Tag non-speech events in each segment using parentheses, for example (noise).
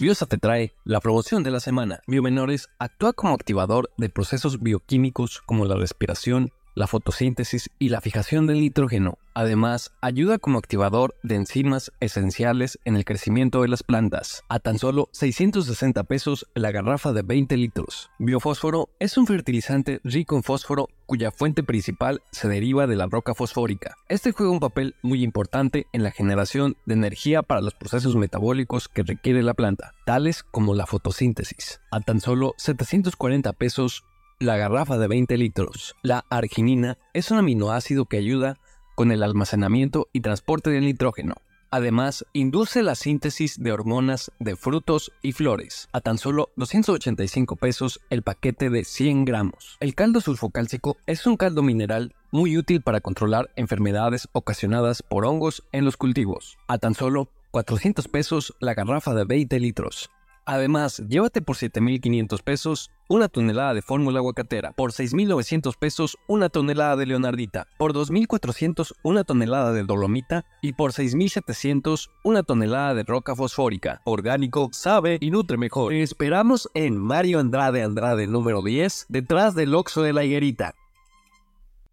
Biosa te trae la promoción de la semana. Biomenores actúa como activador de procesos bioquímicos como la respiración, la fotosíntesis y la fijación del nitrógeno. Además, ayuda como activador de enzimas esenciales en el crecimiento de las plantas. A tan solo 660 pesos la garrafa de 20 litros. Biofósforo es un fertilizante rico en fósforo cuya fuente principal se deriva de la roca fosfórica. Este juega un papel muy importante en la generación de energía para los procesos metabólicos que requiere la planta, tales como la fotosíntesis. A tan solo 740 pesos la garrafa de 20 litros. La arginina es un aminoácido que ayuda con el almacenamiento y transporte del nitrógeno. Además, induce la síntesis de hormonas de frutos y flores. A tan solo 285 pesos el paquete de 100 gramos. El caldo sulfocálcico es un caldo mineral muy útil para controlar enfermedades ocasionadas por hongos en los cultivos. A tan solo 400 pesos la garrafa de 20 litros. Además, llévate por 7.500 pesos una tonelada de fórmula aguacatera, por 6.900 pesos una tonelada de leonardita, por 2.400 una tonelada de dolomita y por 6.700 una tonelada de roca fosfórica. Orgánico, sabe y nutre mejor. Te esperamos en Mario Andrade Andrade número 10, detrás del Oxo de la Higuerita.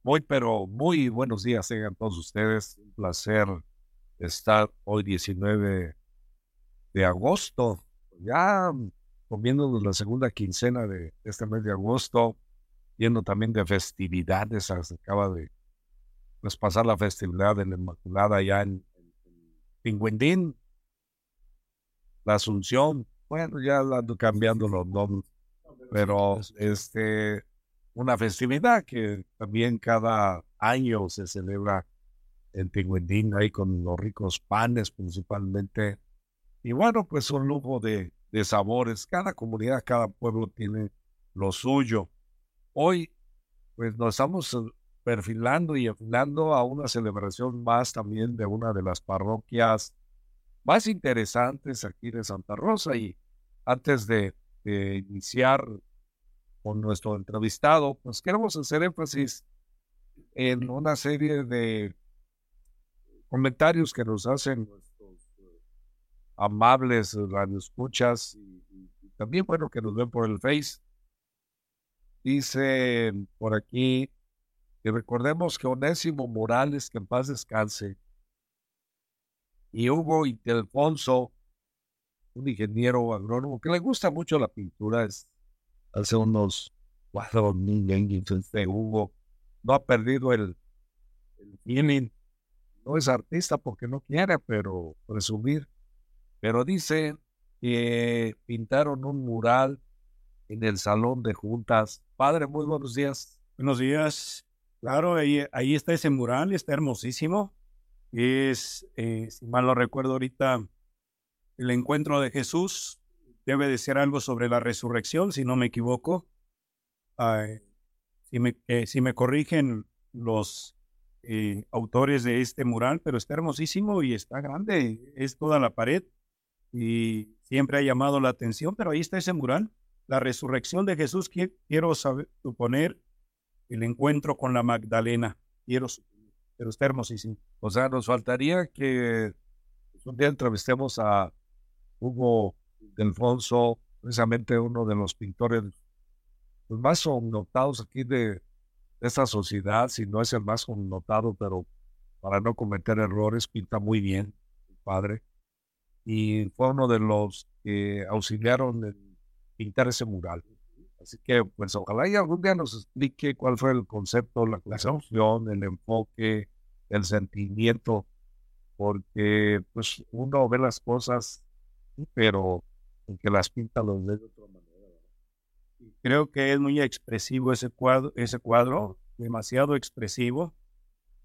Muy, pero muy buenos días tengan todos ustedes. Un placer estar hoy 19 de agosto ya comiéndonos la segunda quincena de este mes de agosto, yendo también de festividades, se acaba de pues, pasar la festividad de la Inmaculada ya en, en, la Asunción, bueno, ya ando cambiando los nombres, pero este, una festividad que también cada año se celebra en Tinguindín, ahí con los ricos panes principalmente y bueno, pues un lujo de, sabores. Cada comunidad, cada pueblo tiene lo suyo. Hoy, pues nos estamos eh, perfilando y afilando a una celebración más también de una de las parroquias más interesantes aquí de Santa Rosa. Y antes de, de iniciar con nuestro entrevistado, pues queremos hacer énfasis en una serie de comentarios que nos hacen amables radioescuchas y, y también, bueno, que nos ven por el Face. Dice por aquí que recordemos que Onésimo Morales, que en paz descanse, y Hugo Alfonso, un ingeniero agrónomo que le gusta mucho la pintura, es hace unos mil años este Hugo, no ha perdido el, el feeling, no es artista porque no quiere, pero presumir pero dice que pintaron un mural en el salón de juntas. Padre, muy buenos días. Buenos días. Claro, ahí, ahí está ese mural, está hermosísimo. Es, eh, si mal no recuerdo ahorita, el encuentro de Jesús. Debe de ser algo sobre la resurrección, si no me equivoco. si, me, eh, si me corrigen los eh, autores de este mural, pero está hermosísimo y está grande. Es toda la pared y siempre ha llamado la atención, pero ahí está ese mural, la resurrección de Jesús, quiero saber, suponer el encuentro con la Magdalena, quiero pero está hermosísimo. O sea, nos faltaría que un día entrevistemos a Hugo Delfonso, precisamente uno de los pintores pues, más connotados aquí de, esta sociedad, si no es el más connotado, pero para no cometer errores, pinta muy bien, padre y fue uno de los que auxiliaron en pintar ese mural. Así que, pues, ojalá y algún día nos explique cuál fue el concepto, la clasificación, el enfoque, el sentimiento, porque, pues, uno ve las cosas, pero que las pinta los ve de otra manera. Creo que es muy expresivo ese cuadro, ese cuadro, demasiado expresivo,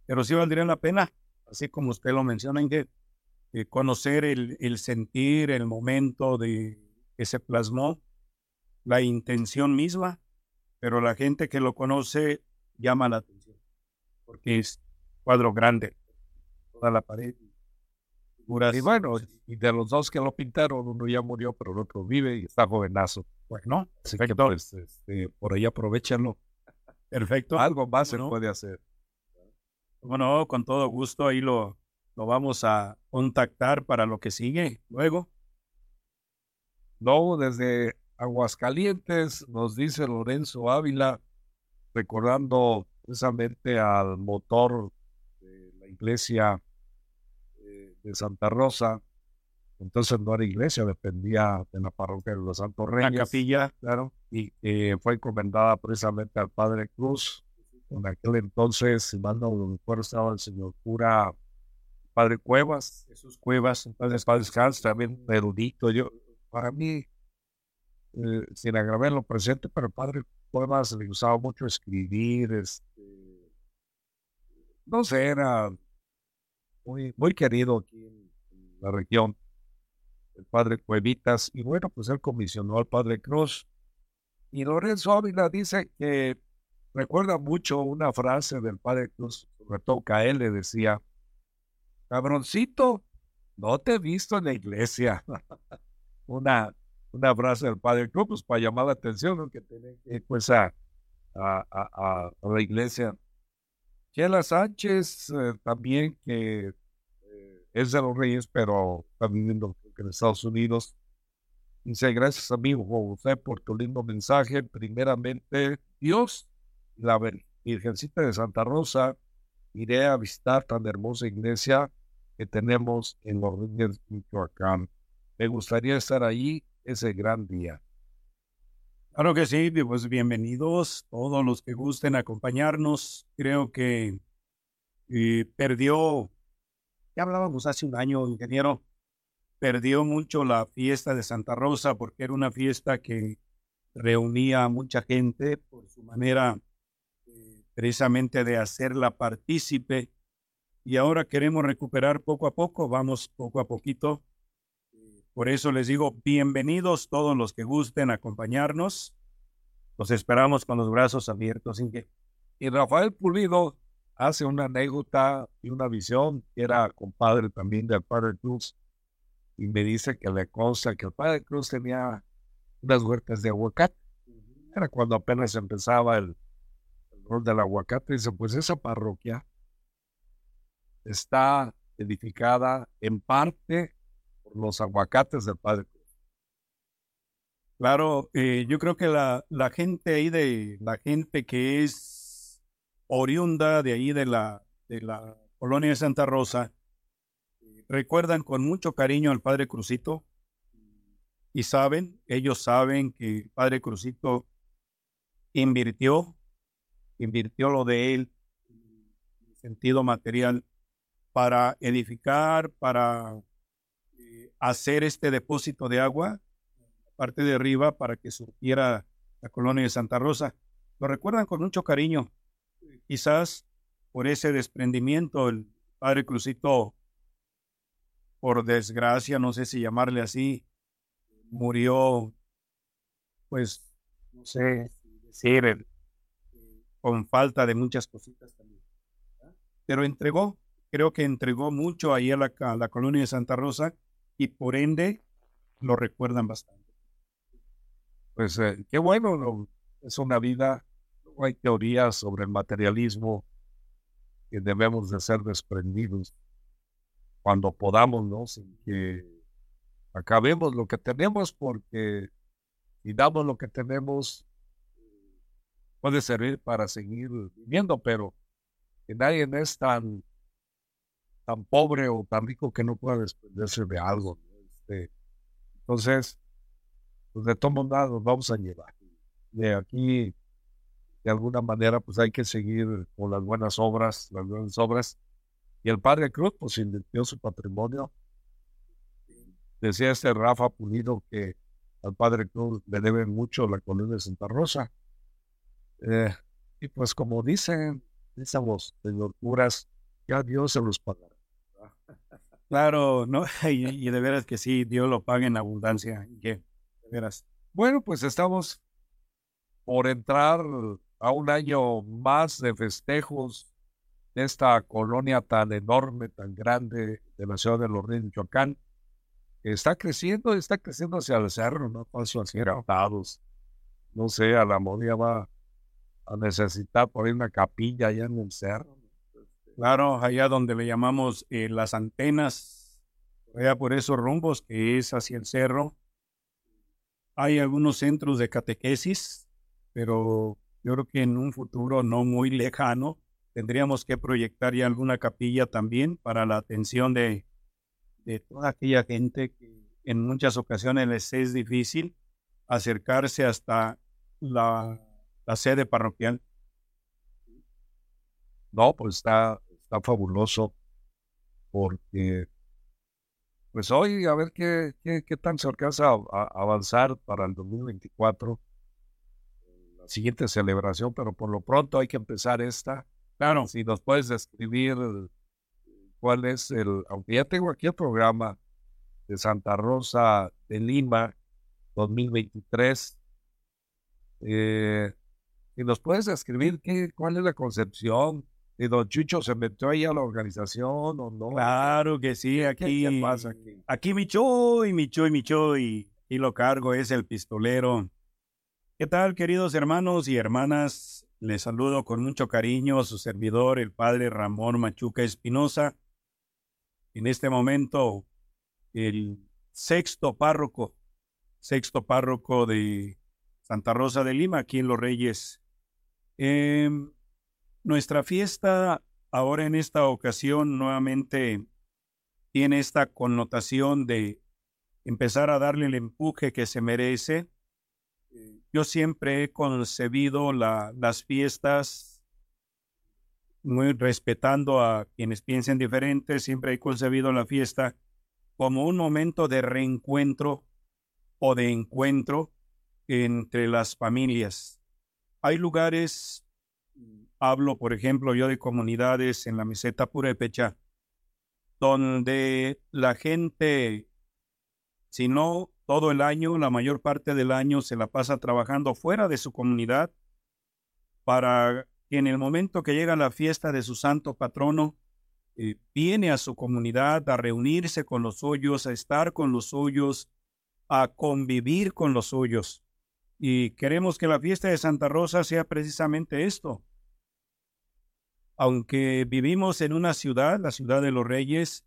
pero sí valdría la pena, así como usted lo menciona, que conocer el, el sentir, el momento de que se plasmó la intención misma, pero la gente que lo conoce llama la atención, porque es cuadro grande, toda la pared. y bueno, y de los dos que lo pintaron, uno ya murió, pero el otro vive y está jovenazo. Bueno, así que pues, este, por ahí aprovechenlo. Perfecto. Algo más se puede hacer. Bueno, con todo gusto ahí lo, lo vamos a contactar para lo que sigue luego. Luego, desde Aguascalientes, nos dice Lorenzo Ávila, recordando precisamente al motor de la iglesia eh, de Santa Rosa. Entonces no era iglesia, dependía de la parroquia de los Santos Reyes. La capilla, claro. Y fue encomendada precisamente al Padre Cruz. En aquel entonces, si mal no recuerdo, estaba el señor cura Padre Cuevas. Jesús Cuevas. Padre Scans, también erudito. Yo, para mí, eh, sin agravar lo presente, pero padre Cuevas le gustaba mucho escribir, este, no sé, era muy, muy querido aquí en, la región, el padre Cuevitas, y bueno, pues él comisionó al padre Cruz. Y Lorenzo Ávila dice que recuerda mucho una frase del padre Cruz, sobre todo que a él le decía, cabroncito, no te he visto en la iglesia. (laughs) una una frase del padre Cruz pues, para llamar la atención, que tiene que pues a, a, la iglesia. Chela Sánchez eh, también, que eh, es de los Reyes, pero está viviendo en Estados Unidos. Dice, gracias amigo José por tu lindo mensaje. Primeramente, Dios, la Virgencita de Santa Rosa, iré a visitar tan hermosa iglesia tenemos en los Michoacán. Me gustaría estar ahí ese gran día. Claro que sí, pues bienvenidos todos los que gusten acompañarnos. Creo que eh, perdió, ya hablábamos hace un año, ingeniero, perdió mucho la fiesta de Santa Rosa porque era una fiesta que reunía a mucha gente por su manera eh, precisamente de hacerla partícipe y ahora queremos recuperar poco a poco, vamos poco a poquito por eso les digo, bienvenidos todos los que gusten acompañarnos. Los esperamos con los brazos abiertos. Y Rafael Pulido hace una anécdota y una visión. Era compadre también del Padre Cruz. Y me dice que le consta que el Padre Cruz tenía unas huertas de aguacate. Era cuando apenas empezaba el, el rol del aguacate. Dice, pues esa parroquia está edificada en parte los aguacates del Padre Claro, eh, yo creo que la, la, gente ahí de la gente que es oriunda de ahí de la, de la colonia de Santa Rosa, recuerdan con mucho cariño al Padre Crucito y saben, ellos saben que el Padre Crucito invirtió, invirtió lo de él en sentido material para edificar, para hacer este depósito de agua, parte de arriba, para que surgiera la colonia de Santa Rosa. Lo recuerdan con mucho cariño. Quizás por ese desprendimiento, el padre Crucito, por desgracia, no sé si llamarle así, murió, pues, no sé decir, con falta de muchas cositas también. Pero entregó, creo que entregó mucho ahí a la, a la colonia de Santa Rosa y por ende lo recuerdan bastante. Pues eh, qué bueno, es una vida, no hay teorías sobre el materialismo que debemos de ser desprendidos cuando podamos, ¿no? Sin que acabemos lo que tenemos porque si damos lo que tenemos puede servir para seguir viviendo, pero que nadie es tan tan pobre o tan rico que no pueda desprenderse de algo. Este, entonces, pues de todos modos vamos a llevar. de aquí, de alguna manera, pues hay que seguir con las buenas obras, las buenas obras. Y el padre Cruz, pues invirtió su patrimonio. Decía este Rafa Pulido que al padre Cruz le debe mucho la colonia de Santa Rosa. Eh, y pues como dicen, voz señor curas, ya Dios se los pagará. Claro, no, (laughs) y, de veras que sí, Dios lo paga en abundancia. De veras. Bueno, pues estamos por entrar a un año más de festejos de esta colonia tan enorme, tan grande de la ciudad de Los Ríos, Michoacán, que está creciendo, está creciendo hacia el cerro, ¿no? Hacia estados. No sé, a la modía va a necesitar por ahí una capilla allá en el cerro. Claro, allá donde le llamamos eh, las antenas, allá por esos rumbos que es hacia el cerro. Hay algunos centros de catequesis, pero yo creo que en un futuro no muy lejano tendríamos que proyectar ya alguna capilla también para la atención de, de toda aquella gente que en muchas ocasiones les es difícil acercarse hasta la, la sede parroquial. No, pues está, está fabuloso porque pues hoy a ver qué, qué, qué tan se alcanza a, avanzar para el 2024, la siguiente celebración, pero por lo pronto hay que empezar esta. Claro. Si nos puedes describir cuál es el, aunque ya tengo aquí el programa de Santa Rosa de Lima 2023, eh, si nos puedes describir qué, cuál es la concepción, ¿Y don Chucho se metió ahí a la organización o no? Claro que sí, aquí. ¿Qué, pasa aquí? Aquí Micho y Micho y Micho y, y lo cargo, es el pistolero. ¿Qué tal, queridos hermanos y hermanas? Les saludo con mucho cariño a su servidor, el padre Ramón Machuca Espinosa. En este momento, el sexto párroco, sexto párroco de Santa Rosa de Lima, aquí en Los Reyes. Eh, nuestra fiesta ahora en esta ocasión nuevamente tiene esta connotación de empezar a darle el empuje que se merece. Yo siempre he concebido las fiestas muy respetando a quienes piensen diferente, siempre he concebido la fiesta como un momento de reencuentro o de encuentro entre las familias. Hay lugares Hablo, por ejemplo, yo de comunidades en la meseta Purépecha, donde la gente, si no todo el año, la mayor parte del año se la pasa trabajando fuera de su comunidad para que en el momento que llega la fiesta de su santo patrono, eh, viene a su comunidad a reunirse con los suyos, a estar con los suyos, a convivir con los suyos. Y queremos que la fiesta de Santa Rosa sea precisamente esto, aunque vivimos en una ciudad, la ciudad de los Reyes,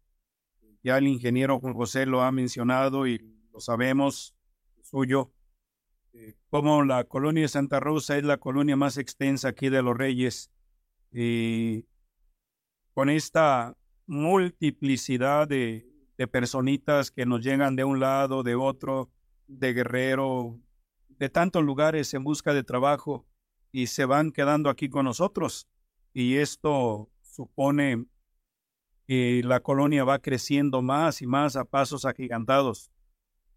ya el ingeniero Juan José lo ha mencionado y lo sabemos, suyo, eh, como la colonia de Santa Rosa es la colonia más extensa aquí de los Reyes, y con esta multiplicidad de, de personitas que nos llegan de un lado, de otro, de Guerrero, de tantos lugares en busca de trabajo y se van quedando aquí con nosotros y esto supone que la colonia va creciendo más y más a pasos agigantados.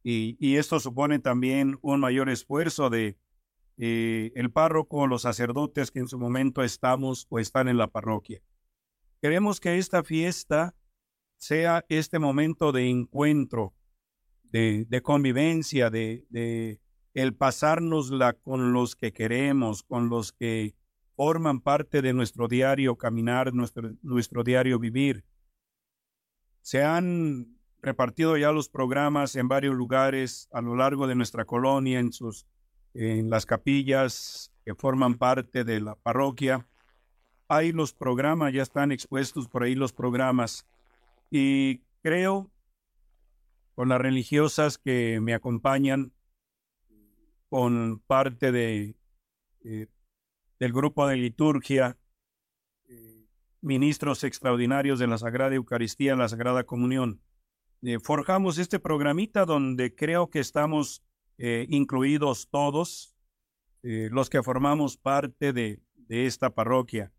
Y, esto supone también un mayor esfuerzo de eh, el párroco, los sacerdotes que en su momento estamos o están en la parroquia. Queremos que esta fiesta sea este momento de encuentro, de, de convivencia, de, de el pasárnosla con los que queremos, con los que forman parte de nuestro diario caminar, nuestro, nuestro diario vivir. Se han repartido ya los programas en varios lugares a lo largo de nuestra colonia, en, sus, en las capillas que forman parte de la parroquia. Hay los programas, ya están expuestos por ahí los programas. Y creo, con las religiosas que me acompañan, con parte de eh, del grupo de liturgia, eh, ministros extraordinarios de la Sagrada Eucaristía, la Sagrada Comunión. Eh, forjamos este programita donde creo que estamos eh, incluidos todos los que formamos parte de, esta parroquia.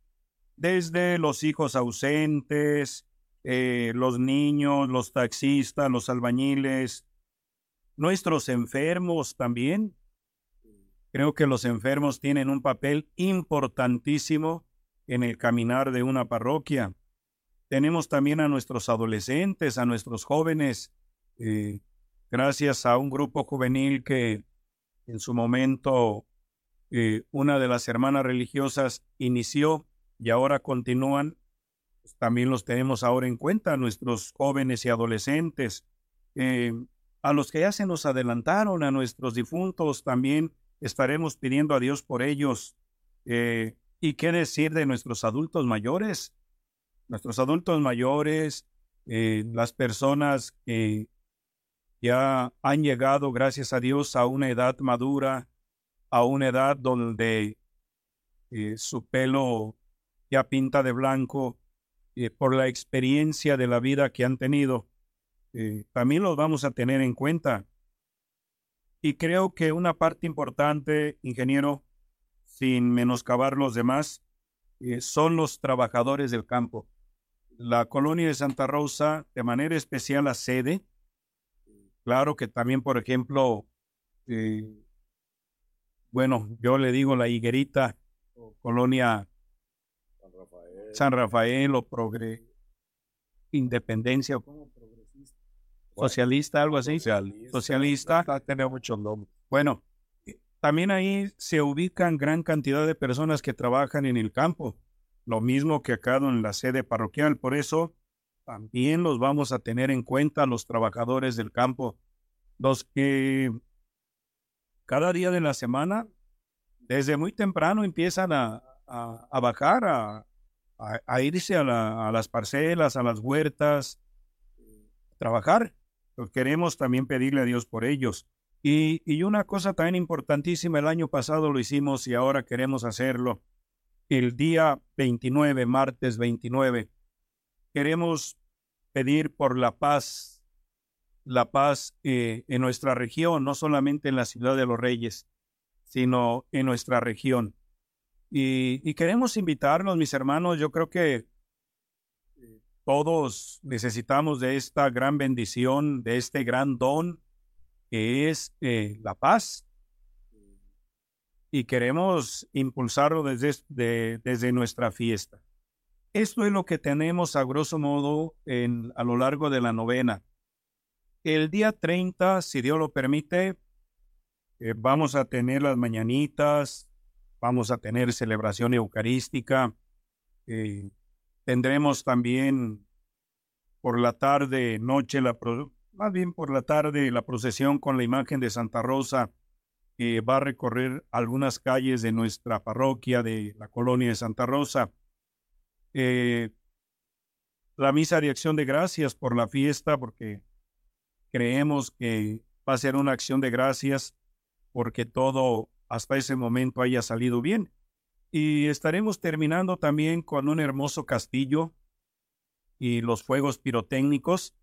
Desde los hijos ausentes, los niños, los taxistas, los albañiles, nuestros enfermos también. Creo que los enfermos tienen un papel importantísimo en el caminar de una parroquia. Tenemos también a nuestros adolescentes, a nuestros jóvenes, eh, gracias a un grupo juvenil que en su momento eh, una de las hermanas religiosas inició y ahora continúan, pues, también los tenemos ahora en cuenta, nuestros jóvenes y adolescentes. Eh, a los que ya se nos adelantaron, a nuestros difuntos, también estaremos pidiendo a Dios por ellos. ¿Y qué decir de nuestros adultos mayores? nuestros adultos mayores, eh, las personas que ya han llegado, gracias a Dios, a una edad madura, a una edad donde eh, su pelo ya pinta de blanco eh, por la experiencia de la vida que han tenido. también los vamos a tener en cuenta. Y creo que una parte importante, ingeniero, sin menoscabar los demás, son los trabajadores del campo la colonia de Santa Rosa, de manera especial la sede. Claro que también, por ejemplo, eh, bueno, yo le digo la higuerita, colonia San Rafael, o progre, Independencia, socialista, algo así. Socialista. socialista. Muchos nombres. Bueno, eh, también ahí se ubican gran cantidad de personas que trabajan en el campo lo mismo que acá en la sede parroquial. Por eso también los vamos a tener en cuenta los trabajadores del campo, los que cada día de la semana, desde muy temprano, empiezan a, bajar, a, irse a, las parcelas, a las huertas, a trabajar. Queremos también pedirle a Dios por ellos. Y, y una cosa también importantísima, el año pasado lo hicimos y ahora queremos hacerlo el día 29, martes 29. Queremos pedir por la paz, la paz eh, en nuestra región, no solamente en la ciudad de los Reyes, sino en nuestra región. Y, queremos invitarnos, mis hermanos, yo creo que todos necesitamos de esta gran bendición, de este gran don que es eh, la paz y queremos impulsarlo desde, desde nuestra fiesta. Esto es lo que tenemos a grosso modo en, a lo largo de la novena. El día 30, si Dios lo permite, eh, vamos a tener las mañanitas, vamos a tener celebración eucarística, eh, tendremos también por la tarde, noche, la más bien por la tarde, la procesión con la imagen de Santa Rosa va a recorrer algunas calles de nuestra parroquia de la colonia de Santa Rosa. Eh, la misa de acción de gracias por la fiesta, porque creemos que va a ser una acción de gracias porque todo hasta ese momento haya salido bien. Y estaremos terminando también con un hermoso castillo y los fuegos pirotécnicos,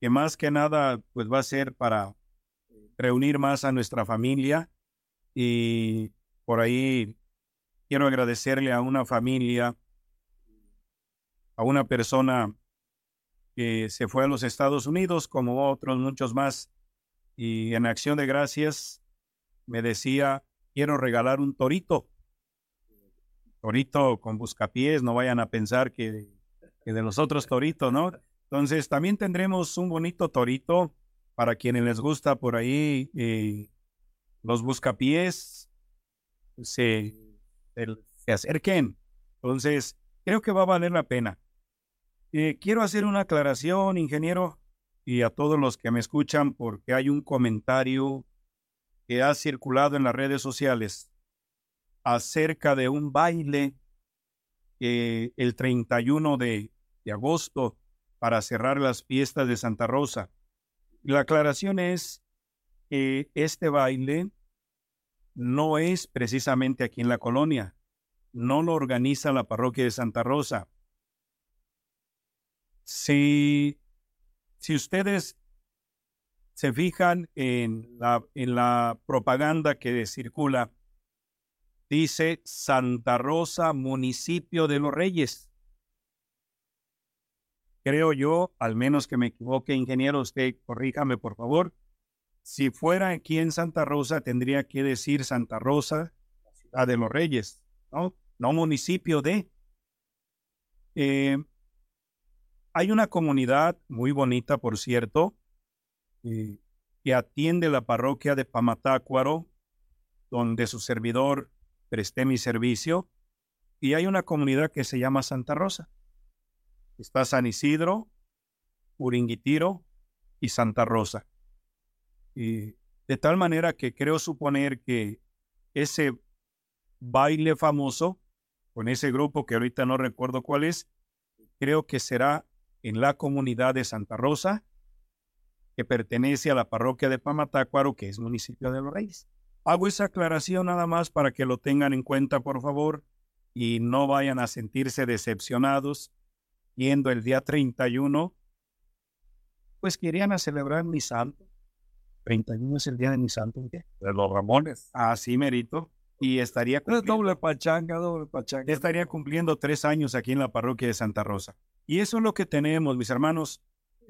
que más que nada pues va a ser para reunir más a nuestra familia y por ahí quiero agradecerle a una familia, a una persona que se fue a los Estados Unidos, como otros muchos más, y en acción de gracias me decía, quiero regalar un torito. Torito con buscapiés, no vayan a pensar que, de los otros toritos, ¿no? Entonces también tendremos un bonito torito para quienes les gusta por ahí eh, los buscapiés se, se, acerquen. Entonces, creo que va a valer la pena. Eh, quiero hacer una aclaración, ingeniero, y a todos los que me escuchan, porque hay un comentario que ha circulado en las redes sociales acerca de un baile eh, el 31 de, agosto para cerrar las fiestas de Santa Rosa. La aclaración es que este baile no es precisamente aquí en la colonia, no lo organiza la parroquia de Santa Rosa. Si, si ustedes se fijan en la propaganda que circula, dice Santa Rosa, municipio de los Reyes. Creo yo, al menos que me equivoque, ingeniero, usted corríjame por favor. Si fuera aquí en Santa Rosa, tendría que decir Santa Rosa, ciudad de los Reyes, ¿no? No municipio de. Eh, hay una comunidad muy bonita, por cierto, eh, que atiende la parroquia de Pamatácuaro, donde su servidor presté mi servicio, y hay una comunidad que se llama Santa Rosa. Está San Isidro, Uringuitiro y Santa Rosa. Y de tal manera que creo suponer que ese baile famoso, con ese grupo que ahorita no recuerdo cuál es, creo que será en la comunidad de Santa Rosa, que pertenece a la parroquia de Pamatácuaro, que es municipio de Los Reyes. Hago esa aclaración nada más para que lo tengan en cuenta, por favor, y no vayan a sentirse decepcionados yendo el día 31, pues querían a celebrar mi santo. 31 es el día de mi santo, ¿qué? De los Ramones. Así, merito. Y estaría cumpliendo, doble pachanga, doble pachanga. Estaría cumpliendo tres años aquí en la parroquia de Santa Rosa. Y eso es lo que tenemos, mis hermanos,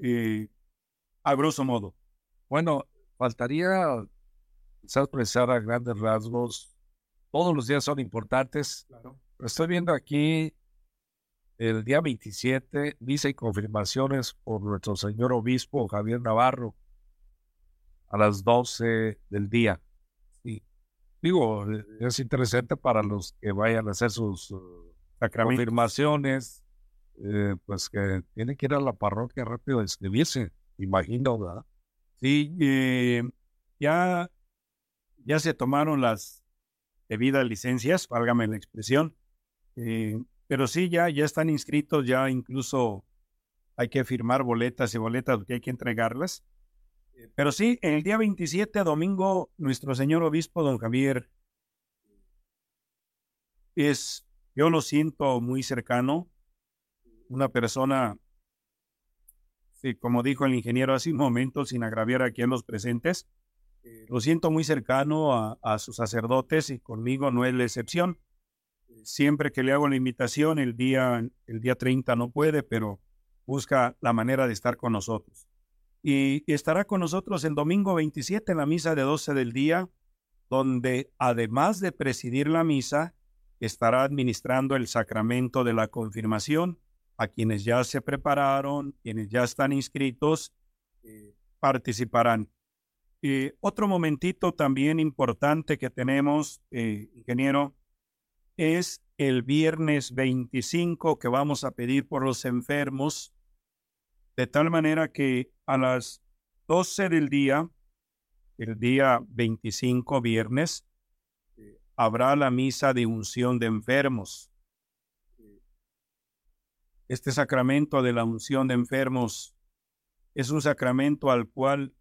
eh, a grosso modo. Bueno, faltaría quizás expresar a grandes rasgos. Todos los días son importantes. Claro. estoy viendo aquí el día 27, dice y confirmaciones por nuestro señor obispo Javier Navarro a las 12 del día. Sí. Digo, es interesante para los que vayan a hacer sus uh, confirmaciones, eh, pues que tienen que ir a la parroquia rápido a inscribirse, imagino, ¿verdad? Sí, eh, ya ya se tomaron las debidas licencias, válgame la expresión, eh, pero sí, ya, ya están inscritos, ya incluso hay que firmar boletas y boletas que hay que entregarlas. Eh, pero sí, el día 27, domingo, nuestro señor obispo, don Javier, es, yo lo siento muy cercano, una persona, como dijo el ingeniero hace un momento, sin agraviar aquí a los presentes, eh, lo siento muy cercano a, sus sacerdotes y conmigo no es la excepción. Siempre que le hago la invitación, el día, el día 30 no puede, pero busca la manera de estar con nosotros. Y, estará con nosotros el domingo 27 en la misa de 12 del día, donde además de presidir la misa, estará administrando el sacramento de la confirmación a quienes ya se prepararon, quienes ya están inscritos, eh, participarán. Eh, otro momentito también importante que tenemos, eh, ingeniero, es el viernes 25 que vamos a pedir por los enfermos, de tal manera que a las 12 del día, el día 25 viernes, eh, habrá la misa de unción de enfermos. Este sacramento de la unción de enfermos es un sacramento al cual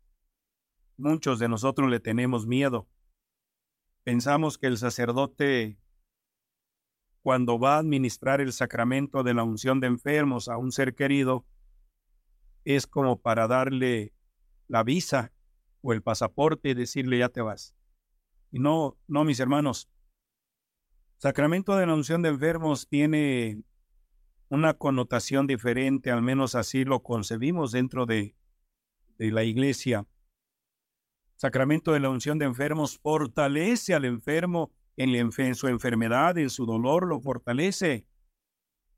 Muchos de nosotros le tenemos miedo. Pensamos que el sacerdote, cuando va a administrar el sacramento de la unción de enfermos a un ser querido, es como para darle la visa o el pasaporte y decirle ya te vas. Y no, no, mis hermanos. Sacramento de la unción de enfermos tiene una connotación diferente, al menos así lo concebimos dentro de, de la iglesia. Sacramento de la unción de enfermos fortalece al enfermo en, su enfermedad, en su dolor, lo fortalece.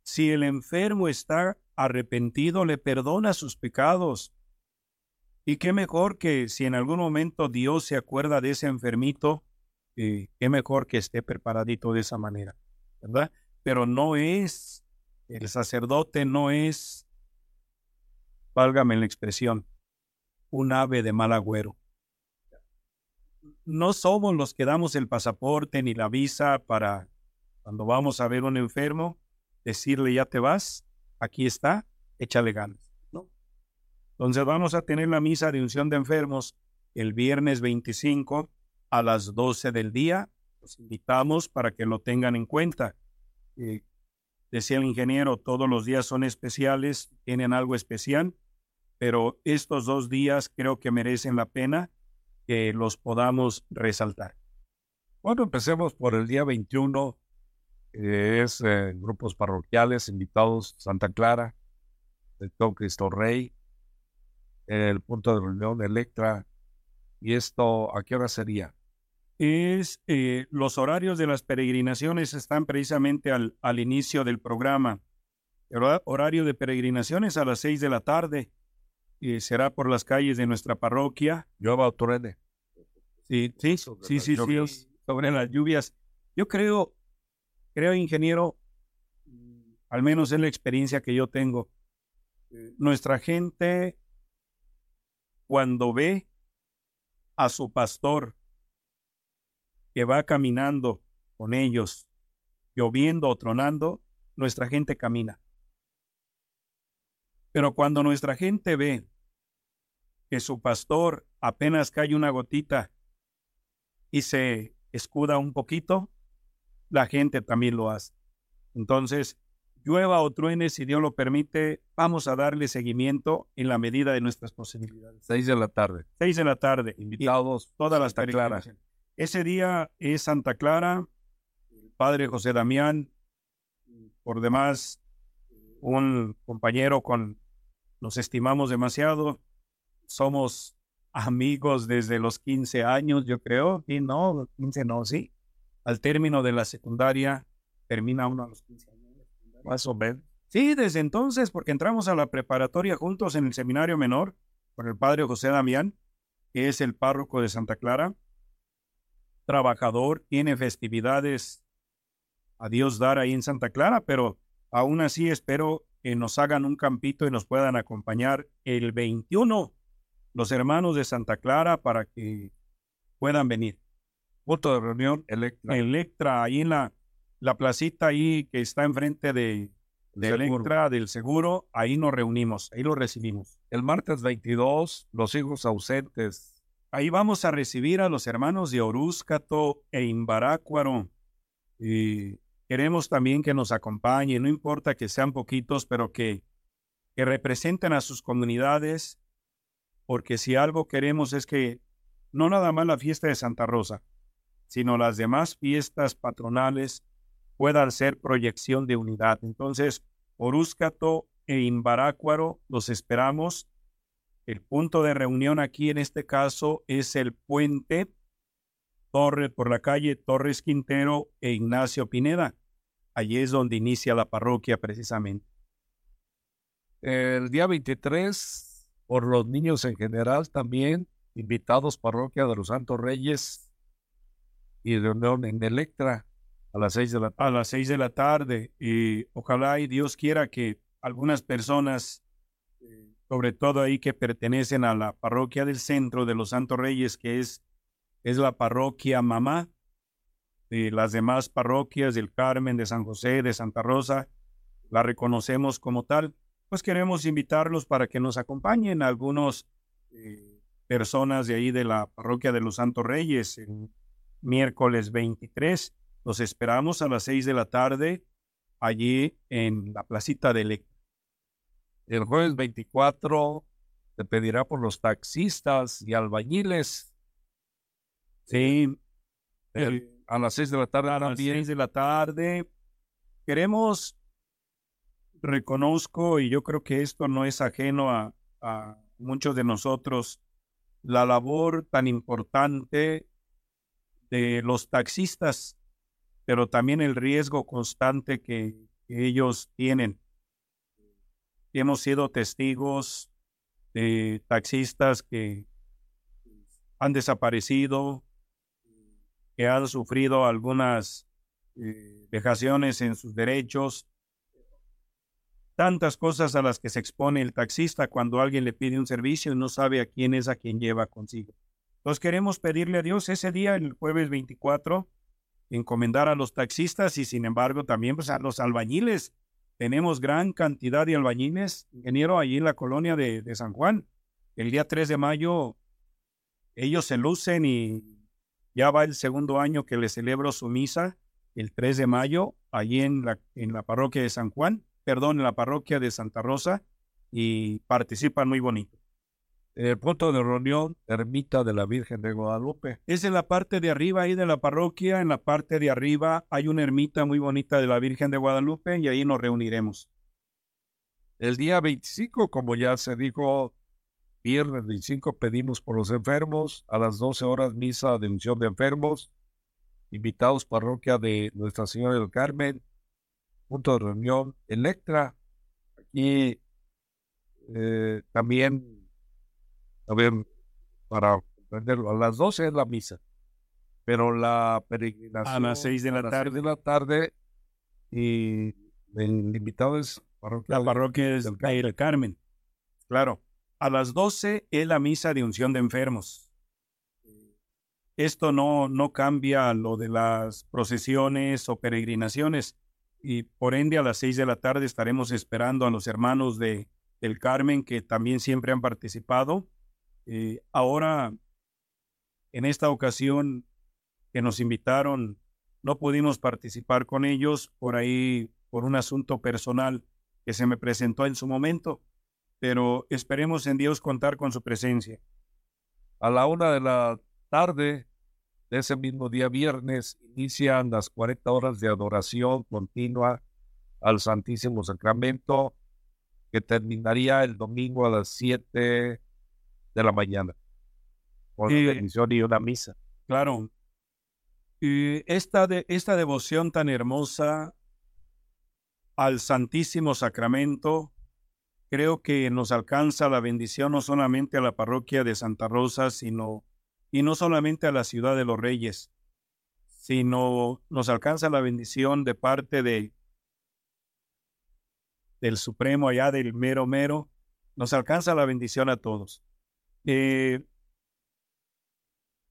Si el enfermo está arrepentido, le perdona sus pecados. Y qué mejor que si en algún momento Dios se acuerda de ese enfermito, eh, qué mejor que esté preparadito de esa manera, ¿verdad? Pero no es, el sacerdote no es, válgame la expresión, un ave de mal agüero no somos los que damos el pasaporte ni la visa para cuando vamos a ver un enfermo, decirle ya te vas, aquí está, échale ganas. ¿no? Entonces vamos a tener la misa de unción de enfermos el viernes 25 a las 12 del día. Los invitamos para que lo tengan en cuenta. Eh, decía el ingeniero, todos los días son especiales, tienen algo especial, pero estos dos días creo que merecen la pena que los podamos resaltar. Bueno, empecemos por el día 21. eh, es grupos parroquiales, invitados Santa Clara, Don Cristo Rey, el punto de reunión Electra. ¿Y esto a qué hora sería? Es eh, los horarios de las peregrinaciones están precisamente al, al inicio del programa. El hora- horario de peregrinaciones a las seis de la tarde. Y será por las calles de nuestra parroquia. Llueva o truene. Sí, sí, sí, sí, sí, sobre las lluvias. Yo creo, creo, ingeniero, al menos es la experiencia que yo tengo. eh, Nuestra gente, cuando ve a su pastor que va caminando con ellos, lloviendo o tronando, nuestra gente camina. Pero cuando nuestra gente ve que su pastor apenas cae una gotita y se escuda un poquito, la gente también lo hace. Entonces, llueva o truene, si Dios lo permite, vamos a darle seguimiento en la medida de nuestras posibilidades. Seis de la tarde. Seis de la tarde, Invitados. todas las Clara. Ese día es Santa Clara, el padre José Damián, por demás, un compañero con nos estimamos demasiado, somos amigos desde los 15 años, yo creo, y no, 15 no, sí. Al término de la secundaria, termina uno a los 15 años. Más o menos. Sí, desde entonces, porque entramos a la preparatoria juntos en el seminario menor con el padre José Damián, que es el párroco de Santa Clara, trabajador, tiene festividades a Dios dar ahí en Santa Clara, pero aún así espero que nos hagan un campito y nos puedan acompañar el 21 los hermanos de Santa Clara para que puedan venir. Punto de reunión Electra. Electra, ahí en la, la placita ahí que está enfrente de, de Seguro. Electra, del seguro, ahí nos reunimos, ahí lo recibimos. El martes 22, los hijos ausentes. Ahí vamos a recibir a los hermanos de Orúscato e Imbarácuaro. Y queremos también que nos acompañen, no importa que sean poquitos, pero que, que representen a sus comunidades, porque si algo queremos es que no nada más la fiesta de Santa Rosa, sino las demás fiestas patronales puedan ser proyección de unidad. Entonces, Orúscato e Imbarácuaro los esperamos. El punto de reunión aquí en este caso es el puente Torre por la calle Torres Quintero e Ignacio Pineda. Allí es donde inicia la parroquia precisamente. El día 23, por los niños en general también, invitados parroquia de los Santos Reyes y reunión en Electra a las seis de la tarde. A las seis de la tarde y ojalá y Dios quiera que algunas personas, eh, sobre todo ahí que pertenecen a la parroquia del centro de los Santos Reyes, que es, es la parroquia mamá de las demás parroquias del Carmen, de San José, de Santa Rosa, la reconocemos como tal, pues queremos invitarlos para que nos acompañen algunos eh, personas de ahí de la parroquia de los Santos Reyes el miércoles 23. Los esperamos a las seis de la tarde allí en la placita de Electra. El jueves 24 se pedirá por los taxistas y albañiles. Sí, El- a las seis de la tarde a las también. seis de la tarde. Queremos, reconozco, y yo creo que esto no es ajeno a, a muchos de nosotros, la labor tan importante de los taxistas, pero también el riesgo constante que, que ellos tienen. Hemos sido testigos de taxistas que han desaparecido, que han sufrido algunas eh, vejaciones en sus derechos, tantas cosas a las que se expone el taxista cuando alguien le pide un servicio y no sabe a quién es a quien lleva consigo. Entonces queremos pedirle a Dios ese día, el jueves 24, encomendar a los taxistas y sin embargo también pues, a los albañiles. Tenemos gran cantidad de albañiles, ingeniero, allí en la colonia de, de San Juan. El día 3 de mayo ellos se lucen y ya va el segundo año que le celebro su misa, el 3 de mayo, allí en la, en la parroquia de San Juan, perdón, en la parroquia de Santa Rosa, y participan muy bonito. El punto de reunión, Ermita de la Virgen de Guadalupe. Es en la parte de arriba ahí de la parroquia. En la parte de arriba hay una ermita muy bonita de la Virgen de Guadalupe y ahí nos reuniremos. El día 25, como ya se dijo, viernes 25, pedimos por los enfermos. A las 12 horas, misa de unción de enfermos. Invitados parroquia de Nuestra Señora del Carmen. Punto de reunión, Electra. Aquí eh, también a ver, para comprenderlo, a las 12 es la misa, pero la peregrinación a las 6 de la a las tarde. seis de la tarde y el invitado es parroquia La parroquia es del del Carmen. Claro. A las 12 es la misa de unción de enfermos. Esto no, no cambia lo de las procesiones o peregrinaciones. Y por ende, a las 6 de la tarde estaremos esperando a los hermanos de, del Carmen que también siempre han participado. Eh, ahora, en esta ocasión que nos invitaron, no pudimos participar con ellos por ahí, por un asunto personal que se me presentó en su momento, pero esperemos en Dios contar con su presencia. A la una de la tarde de ese mismo día viernes inician las 40 horas de adoración continua al Santísimo Sacramento que terminaría el domingo a las 7 de la mañana. Con Sí. una bendición y una misa. Claro. Y esta, de, esta devoción tan hermosa al Santísimo Sacramento, creo que nos alcanza la bendición no solamente a la parroquia de Santa Rosa, sino, y no solamente a la ciudad de los Reyes, sino nos alcanza la bendición de parte de, del Supremo allá del mero mero, nos alcanza la bendición a todos. Eh,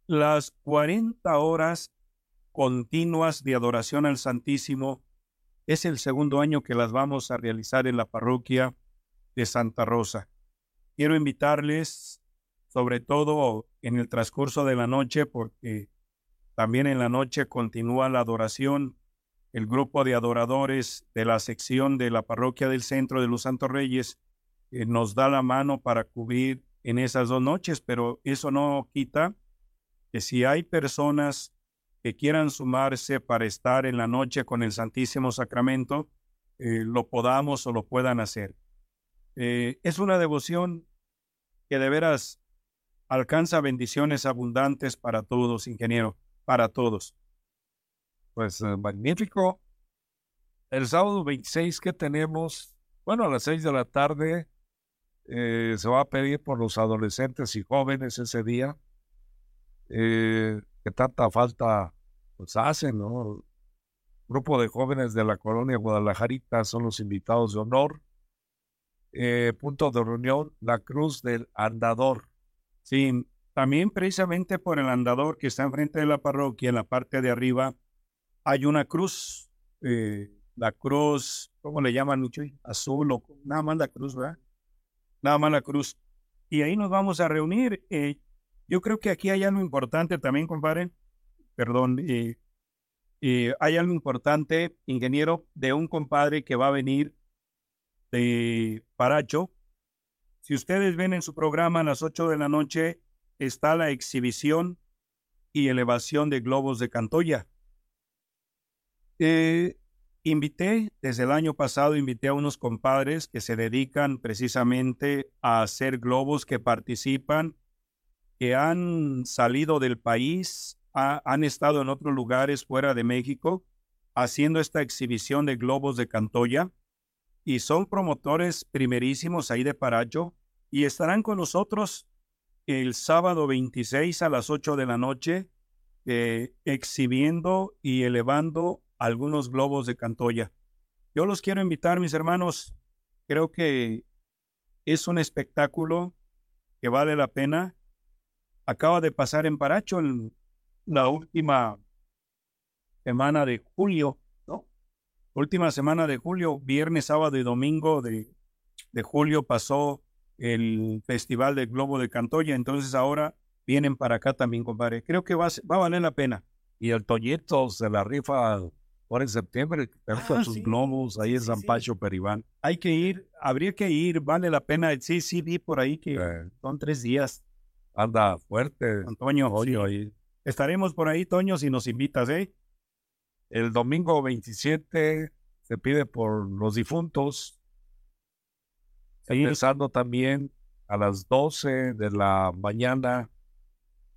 las 40 horas continuas de adoración al Santísimo es el segundo año que las vamos a realizar en la parroquia de Santa Rosa. Quiero invitarles, sobre todo en el transcurso de la noche, porque también en la noche continúa la adoración. El grupo de adoradores de la sección de la parroquia del centro de los Santos Reyes eh, nos da la mano para cubrir en esas dos noches, pero eso no quita que si hay personas que quieran sumarse para estar en la noche con el Santísimo Sacramento, eh, lo podamos o lo puedan hacer. Eh, es una devoción que de veras alcanza bendiciones abundantes para todos, ingeniero, para todos. Pues eh, magnífico. El sábado 26 que tenemos, bueno, a las 6 de la tarde, eh, se va a pedir por los adolescentes y jóvenes ese día, que tanta falta pues hacen, ¿no? Grupo de jóvenes de la colonia Guadalajarita son los invitados de honor. Eh, punto de reunión, la Cruz del Andador. Sí, también precisamente por el andador que está enfrente de la parroquia, en la parte de arriba, hay una cruz, eh, la cruz, ¿cómo le llaman, Michuy? Azul nada más la cruz, ¿verdad? Nada más la cruz. Y ahí nos vamos a reunir. eh, yo creo que aquí hay algo importante también, compadre. Perdón. eh, eh, hay algo importante, ingeniero, de un compadre que va a venir de Paracho. Si ustedes ven en su programa a las 8 de la noche, está la exhibición y elevación de globos de Cantoya. Eh, invité, desde el año pasado, invité a unos compadres que se dedican precisamente a hacer globos que participan, que han salido del país, ha- han estado en otros lugares fuera de México, haciendo esta exhibición de globos de Cantoya, y son promotores primerísimos ahí de Paracho, y estarán con nosotros el sábado 26 a las 8 de la noche, eh, exhibiendo y elevando algunos globos de Cantoya. Yo los quiero invitar, mis hermanos. Creo que es un espectáculo que vale la pena. Acaba de pasar en Paracho en la última semana de julio. Última semana de julio, viernes, sábado y domingo de, de julio pasó el Festival del Globo de Cantoya. Entonces ahora vienen para acá también, compadre. Creo que va, va a valer la pena. Y el Toñito se la rifa ahora en septiembre, Ah, sus sí, globos ahí en sí, San sí. Pancho Peribán. Hay que ir, habría que ir, vale la pena. Sí, sí, vi por ahí que Eh, son tres días. anda fuerte, Antonio, Toño ahí. estaremos por ahí, Toño, si nos invitas, ¿eh? El domingo 27 se pide por los difuntos, Sí, empezando también a las 12 de la mañana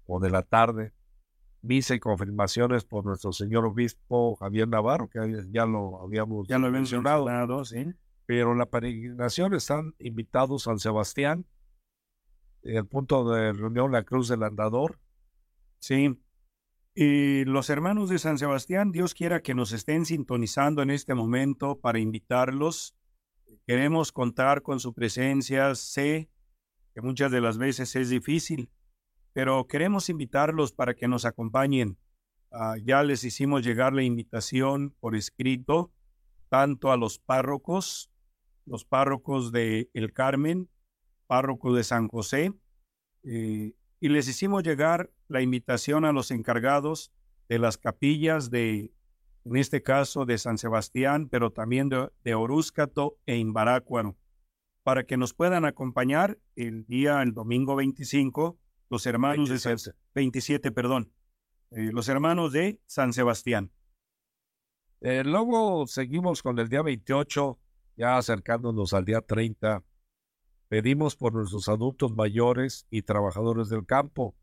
o de la tarde. Misa y confirmaciones por nuestro señor obispo Javier Navarro, que ya lo habíamos ya lo mencionado. mencionado, sí. Pero la peregrinación están invitados San Sebastián, el punto de reunión La Cruz del Andador, Sí. Los hermanos de San Sebastián, Dios quiera que nos estén sintonizando en este momento para invitarlos. Queremos contar con su presencia. Sé que muchas de las veces es difícil, pero queremos invitarlos para que nos acompañen. Ah, ya les hicimos llegar la invitación por escrito, tanto a los párrocos, los párrocos de El Carmen, párroco de San José, eh, y les hicimos llegar la invitación a los encargados de las capillas de, en este caso, de San Sebastián, pero también de, de Orúscato e Imbarácuaro, para que nos puedan acompañar el día, el domingo 25, los hermanos de San, 27, perdón, eh, los hermanos de San Sebastián. Eh, luego seguimos con el día 28, ya acercándonos al día 30. Pedimos por nuestros adultos mayores y trabajadores del campo.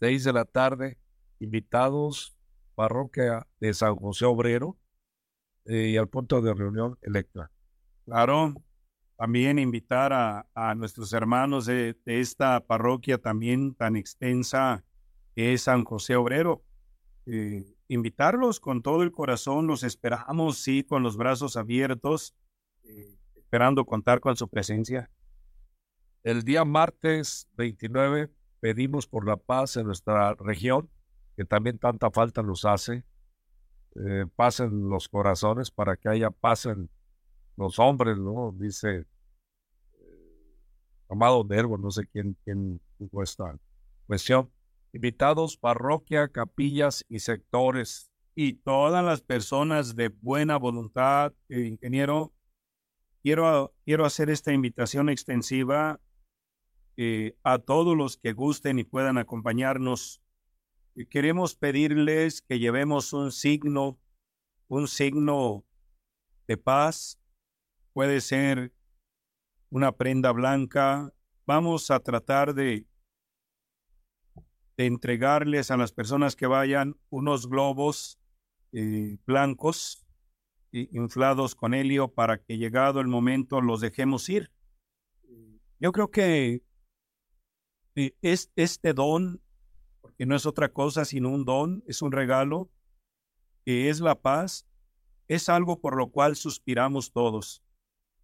6 de la tarde, invitados, parroquia de San José Obrero eh, y al punto de reunión Electra. Claro, también invitar a, nuestros hermanos de, de esta parroquia también tan extensa que es San José Obrero. Eh, invitarlos con todo el corazón, los esperamos, sí, con los brazos abiertos, eh, esperando contar con su presencia. El día martes 29 pedimos por la paz en nuestra región, que también tanta falta nos hace. Eh, paz en los corazones para que haya paz en los hombres, ¿no? Dice eh, Amado Nervo, no sé quién, quién esta cuestión. Invitados, parroquia, capillas y sectores. Y todas las personas de buena voluntad, eh, ingeniero, quiero, quiero hacer esta invitación extensiva eh, a todos los que gusten y puedan acompañarnos. Y queremos pedirles que llevemos un signo, un signo de paz. Puede ser una prenda blanca. Vamos a tratar de, entregarles a las personas que vayan unos globos eh, blancos inflados con helio para que llegado el momento los dejemos ir. Yo creo que eh, es este don, porque no es otra cosa sino un don, es un regalo, que es la paz, es algo por lo cual suspiramos todos,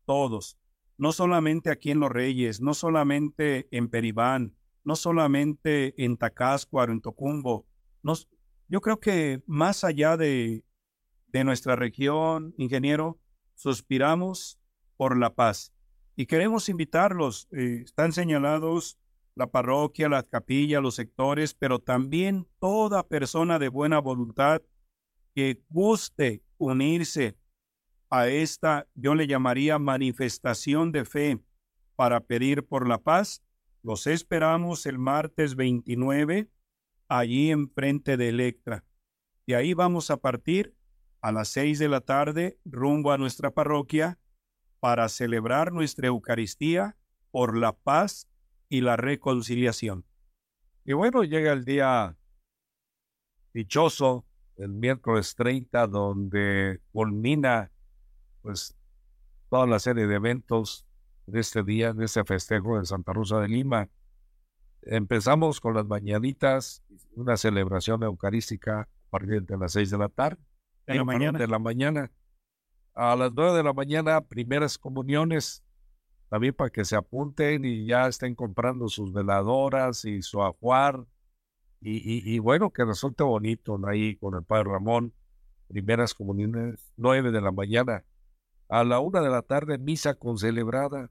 todos, no solamente aquí en Los Reyes, no solamente en Peribán, no solamente en Tacáscuaro, en Tocumbo, nos- yo creo que más allá de, de nuestra región, ingeniero, suspiramos por la paz. Y queremos invitarlos, eh, están señalados la parroquia, la capilla, los sectores, pero también toda persona de buena voluntad que guste unirse a esta, yo le llamaría manifestación de fe para pedir por la paz. Los esperamos el martes 29 allí enfrente de Electra. De ahí vamos a partir a las seis de la tarde rumbo a nuestra parroquia para celebrar nuestra Eucaristía por la paz y la reconciliación. Y bueno, llega el día dichoso, el miércoles 30, donde culmina pues toda la serie de eventos de este día, de este festejo de Santa Rosa de Lima. Empezamos con las mañanitas, una celebración eucarística a partir de las 6 de la tarde. De la mañana. De la mañana. A las 9 de la mañana, primeras comuniones, también para que se apunten y ya estén comprando sus veladoras y su ajuar. Y, y- bueno, que resulte bonito ahí con el Padre Ramón. Primeras comuniones, 9 de la mañana. A la una de la tarde, misa concelebrada.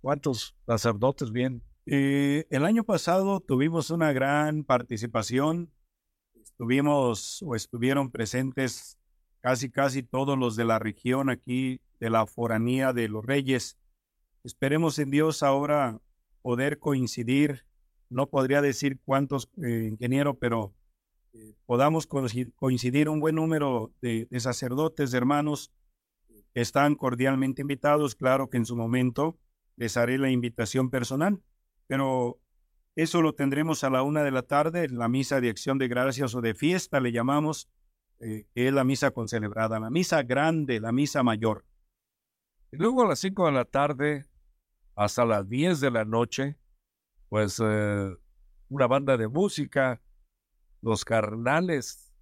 ¿Cuántos sacerdotes bien? Eh, el año pasado tuvimos una gran participación. Estuvimos o estuvieron presentes casi, casi todos los de la región aquí, de la foranía de los reyes. Esperemos en Dios ahora poder coincidir, no podría decir cuántos, eh, ingeniero, pero eh, podamos coincidir un buen número de, sacerdotes, de hermanos, que están cordialmente invitados. Claro que en su momento les haré la invitación personal, pero eso lo tendremos a la una de la tarde, la misa de acción de gracias o de fiesta, le llamamos, eh, que es la misa concelebrada, la misa grande, la misa mayor. Luego a las cinco de la tarde hasta las diez de la noche, pues eh, una banda de música, los carnales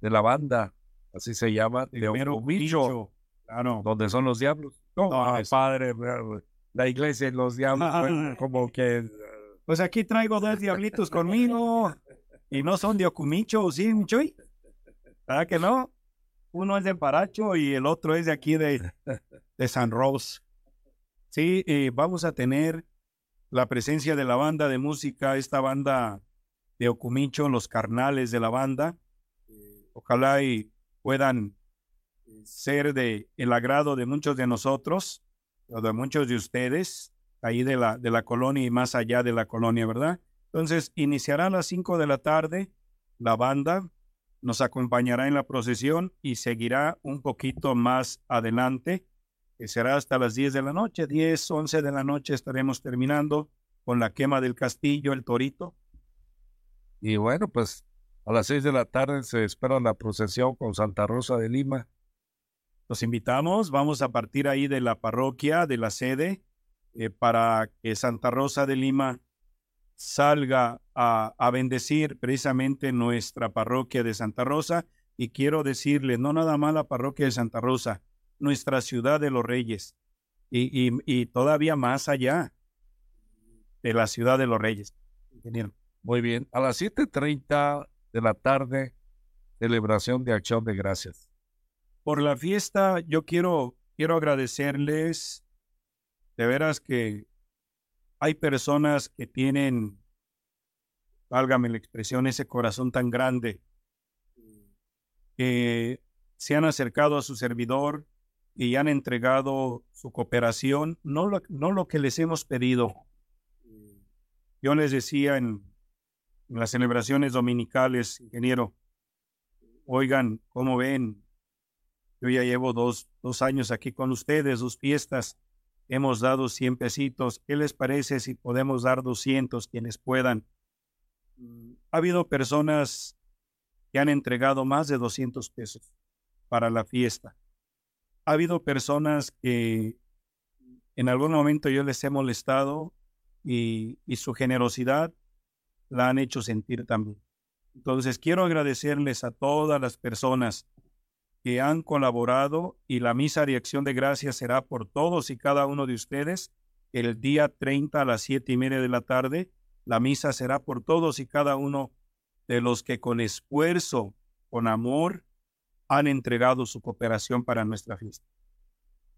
de la banda, así se llama, de Ocomicho, claro. donde son los diablos. No, padre, la iglesia y los diablos, pues, como que pues aquí traigo dos diablitos conmigo y no son de Ocumicho, ¿sí, Michoy? ¿Verdad que no? Uno es de Paracho y el otro es de aquí de, de San Rose. Sí, eh, vamos a tener la presencia de la banda de música, esta banda de Ocumicho, los carnales de la banda. Eh, ojalá y puedan eh, ser de el agrado de muchos de nosotros, o de muchos de ustedes ahí de la, de la colonia y más allá de la colonia, ¿verdad? Entonces, iniciará a las 5 de la tarde la banda, nos acompañará en la procesión y seguirá un poquito más adelante, será hasta las 10 de la noche, 10, 11 de la noche estaremos terminando con la quema del castillo, el torito. Y bueno, pues a las 6 de la tarde se espera la procesión con Santa Rosa de Lima. Los invitamos, vamos a partir ahí de la parroquia, de la sede, eh, para que Santa Rosa de Lima salga a, a, bendecir precisamente nuestra parroquia de Santa Rosa. Y quiero decirle, no nada más la parroquia de Santa Rosa, nuestra ciudad de los Reyes y, y, y todavía más allá de la ciudad de los Reyes. Ingeniero. Muy bien, a las 7.30 de la tarde, celebración de acción de gracias. Por la fiesta, yo quiero, quiero agradecerles de veras que hay personas que tienen, válgame la expresión, ese corazón tan grande, que se han acercado a su servidor y han entregado su cooperación, no lo, no lo que les hemos pedido. Yo les decía en, las celebraciones dominicales, ingeniero, oigan, ¿cómo ven? Yo ya llevo dos, dos años aquí con ustedes, dos fiestas, hemos dado 100 pesitos. ¿Qué les parece si podemos dar 200 quienes puedan? Mm, ha habido personas que han entregado más de 200 pesos para la fiesta. Ha habido personas que en algún momento yo les he molestado y, su generosidad la han hecho sentir también. Entonces quiero agradecerles a todas las personas que han colaborado y la misa de acción de gracias será por todos y cada uno de ustedes el día 30 a las siete y media de la tarde. La misa será por todos y cada uno de los que con esfuerzo, con amor, han entregado su cooperación para nuestra fiesta.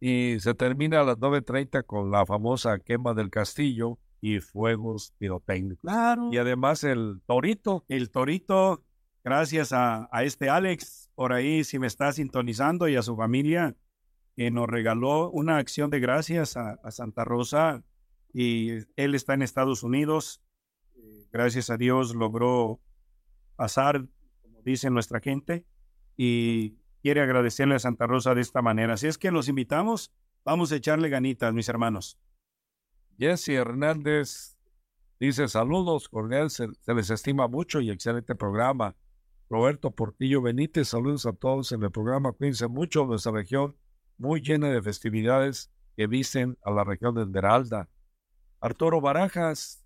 Y se termina a las 9.30 con la famosa quema del castillo y fuegos pirotécnicos. Claro. Y además el torito. El torito, gracias a, a este Alex, por ahí si me está sintonizando y a su familia, que nos regaló una acción de gracias a, Santa Rosa y él está en Estados Unidos. Gracias a Dios logró pasar, como dice nuestra gente, y quiere agradecerle a Santa Rosa de esta manera. Así es que los invitamos, vamos a echarle ganitas, mis hermanos. Jesse Hernández dice saludos, cordial, se les estima mucho y excelente programa. Roberto Portillo Benítez, saludos a todos en el programa. Cuídense mucho, nuestra región muy llena de festividades que visten a la región de Esmeralda. Arturo Barajas,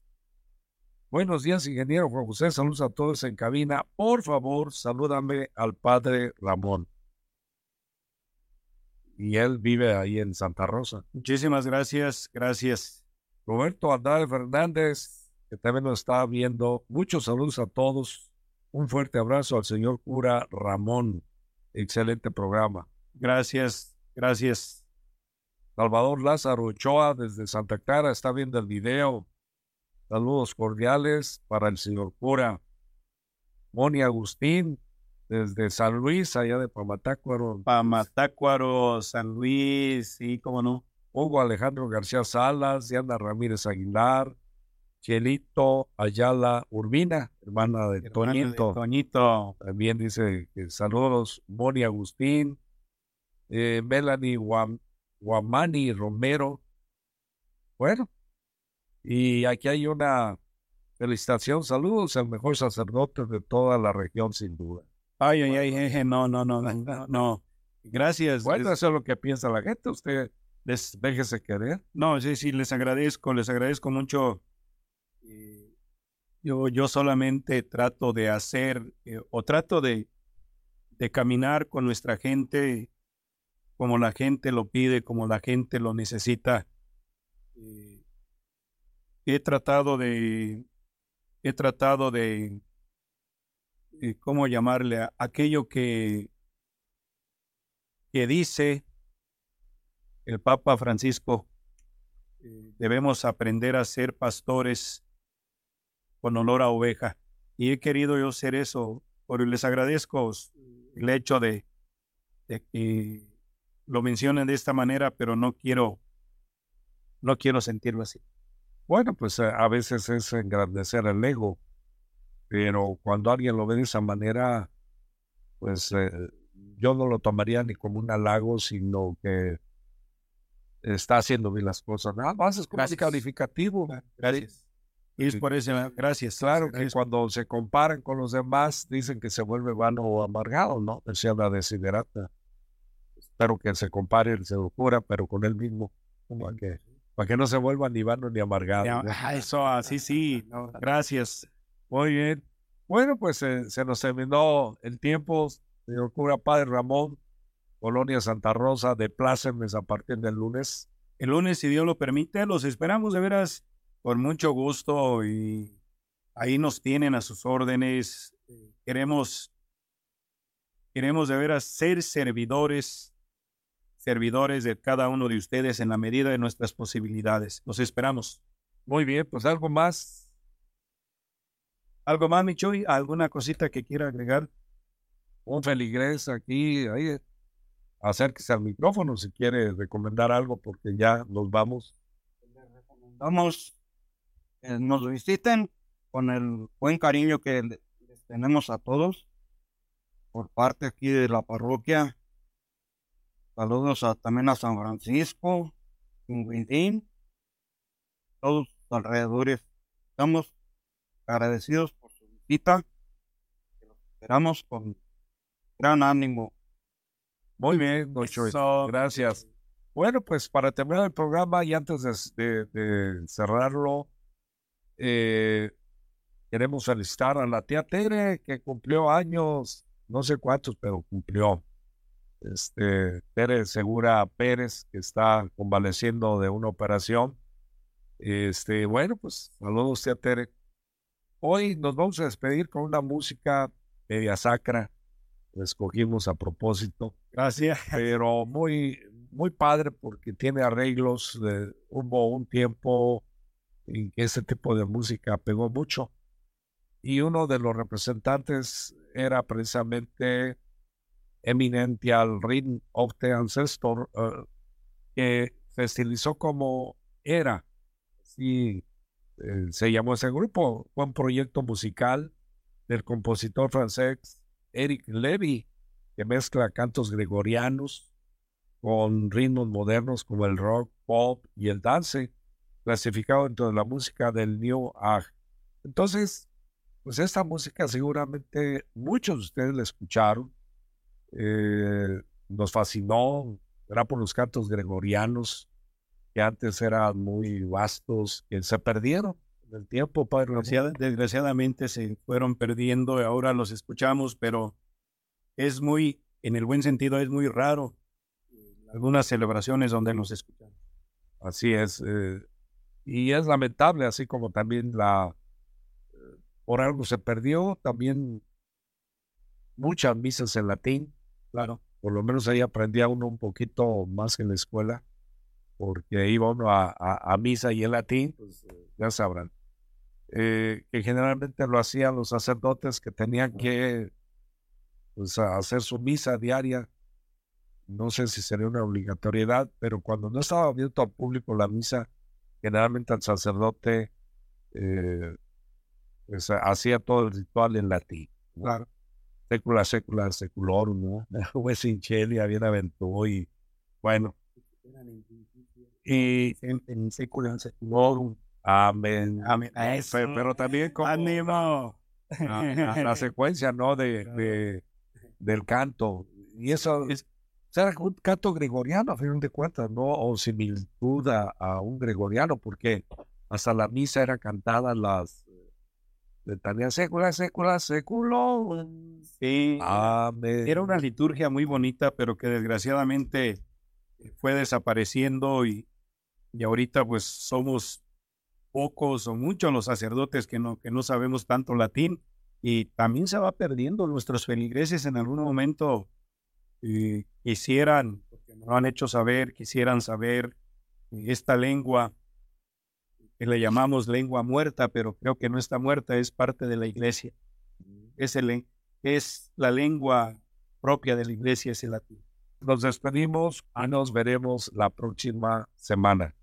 buenos días, ingeniero Juan José, saludos a todos en cabina. Por favor, salúdame al padre Ramón. Y él vive ahí en Santa Rosa. Muchísimas gracias, gracias. Roberto Andrade Fernández, que también nos está viendo. Muchos saludos a todos un fuerte abrazo al señor cura Ramón. Excelente programa. Gracias, gracias. Salvador Lázaro Ochoa desde Santa Clara está viendo el video. Saludos cordiales para el señor cura. Moni Agustín desde San Luis, allá de Pamatácuaro. Pamatácuaro, San Luis, sí, cómo no. Hugo Alejandro García Salas, Diana Ramírez Aguilar, Chelito Ayala Urbina, hermana de Toñito. Toñito. También dice que saludos, Moni Agustín, eh, Melanie Guam- Guamani Romero. Bueno, y aquí hay una felicitación, saludos al mejor sacerdote de toda la región, sin duda. Ay, ay, ay, jeje, no, no, no, no, no. Gracias. Bueno, eso es lo que piensa la gente, usted les- déjese querer. no, sí, sí, les agradezco, les agradezco mucho. Eh, Yo, yo solamente trato de hacer eh, o trato de, de caminar con nuestra gente como la gente lo pide, como la gente lo necesita. Eh, he tratado de, he tratado de, eh, ¿cómo llamarle? a aquello que, que dice el Papa Francisco, eh, debemos aprender a ser pastores con olor a oveja. Y he querido yo ser eso, pero les agradezco el hecho de, de que lo mencionen de esta manera, pero no quiero, no quiero sentirlo así. Bueno, pues eh, a veces es engrandecer el ego, pero cuando alguien lo ve de esa manera, pues eh, yo no lo tomaría ni como un halago, sino que está haciendo bien las cosas. Nada más es como un Gracias. calificativo. Gracias. Y es por eso, gracias. Claro que Gracias. cuando se comparan con los demás, dicen que se vuelve vano o amargado, ¿no? Decía la desiderata. Espero que se compare el locura, pero con él mismo, para que, para que no se vuelva ni vano ni amargado. Ya, ¿no? ah, Eso, así sí. no, (laughs) gracias. Muy bien. Bueno, pues eh, se nos terminó el tiempo, señor cura Padre Ramón, Colonia Santa Rosa, de plácemes a partir del lunes. El lunes, si Dios lo permite, los esperamos de veras con mucho gusto y ahí nos tienen a sus órdenes. Queremos, queremos de veras ser servidores, servidores de cada uno de ustedes en la medida de nuestras posibilidades. Los esperamos. Muy bien, pues algo más. ¿Algo más, Michoy? ¿Alguna cosita que quiera agregar? Un feligrés aquí, ahí, acérquese al micrófono si quiere recomendar algo, porque ya nos vamos. Vamos, eh, nos visiten con el buen cariño que le- les tenemos a todos por parte aquí de la parroquia. Saludos a- también a San Francisco, Quinguindín, todos los alrededores. Estamos agradecidos por su visita. que los Esperamos con gran ánimo. Muy bien, don Choy. Eso. Gracias. Bueno, pues para terminar el programa y antes de, de- de cerrarlo, eh, queremos felicitar a la tía Tere que cumplió años, no sé cuántos, pero cumplió. Este, Tere Segura Pérez, que está convaleciendo de una operación. Este, bueno, pues saludos, tía Tere. Hoy nos vamos a despedir con una música media sacra. La escogimos a propósito Gracias. (laughs) pero muy, muy padre porque tiene arreglos. de- hubo un tiempo en que ese tipo de música pegó mucho. Y uno de los representantes era precisamente Eminential Rhythm of the Ancestor, eh, que se estilizó como era. Así eh, se llamó ese grupo. Fue un proyecto musical del compositor francés Eric Levy, que mezcla cantos gregorianos con ritmos modernos como el rock, pop y el dance, clasificado dentro de la música del New Age. Entonces, pues esta música seguramente muchos de ustedes la escucharon, eh, nos fascinó, era por los cantos gregorianos que antes eran muy vastos, que se perdieron en el tiempo, Padre. Desgraciada- desgraciadamente se fueron perdiendo y ahora los escuchamos, pero es muy, en el buen sentido, es muy raro eh, algunas celebraciones donde los escuchamos. Así es. eh, y es lamentable, así como también la... eh, por algo se perdió, también muchas misas en latín. Claro. Por lo menos ahí aprendía uno un poquito más en la escuela, porque iba uno a, a- a misa y en latín, pues eh, ya sabrán. Eh, que generalmente lo hacían los sacerdotes que tenían que pues, hacer su misa diaria. No sé si sería una obligatoriedad, pero cuando no estaba abierto al público la misa, generalmente el sacerdote eh, pues, hacía todo el ritual en latín. Claro. Secula, secula, seculorum, ¿no? Ves in celi, aventó y bueno. Y En, en secular, seculorum. amén. Amén. Eso. Pero, también como Ánimo. la, la- la (laughs) secuencia, ¿no? De, de- del canto. Y eso es, era un canto gregoriano, a fin de cuentas, ¿no? O similitud a, a un gregoriano, porque hasta la misa era cantada las letanías sécula, sécula, século. Sí. Amén. Era una liturgia muy bonita, pero que desgraciadamente fue desapareciendo y, y ahorita pues somos pocos o muchos los sacerdotes que no, que no sabemos tanto latín y también se va perdiendo. Nuestros feligreses en algún momento eh, quisieran, porque lo han hecho saber, quisieran saber esta lengua que le llamamos lengua muerta, pero creo que no está muerta, es parte de la iglesia. Es, el, es la lengua propia de la iglesia, es el latín. Nos despedimos y nos veremos la próxima semana.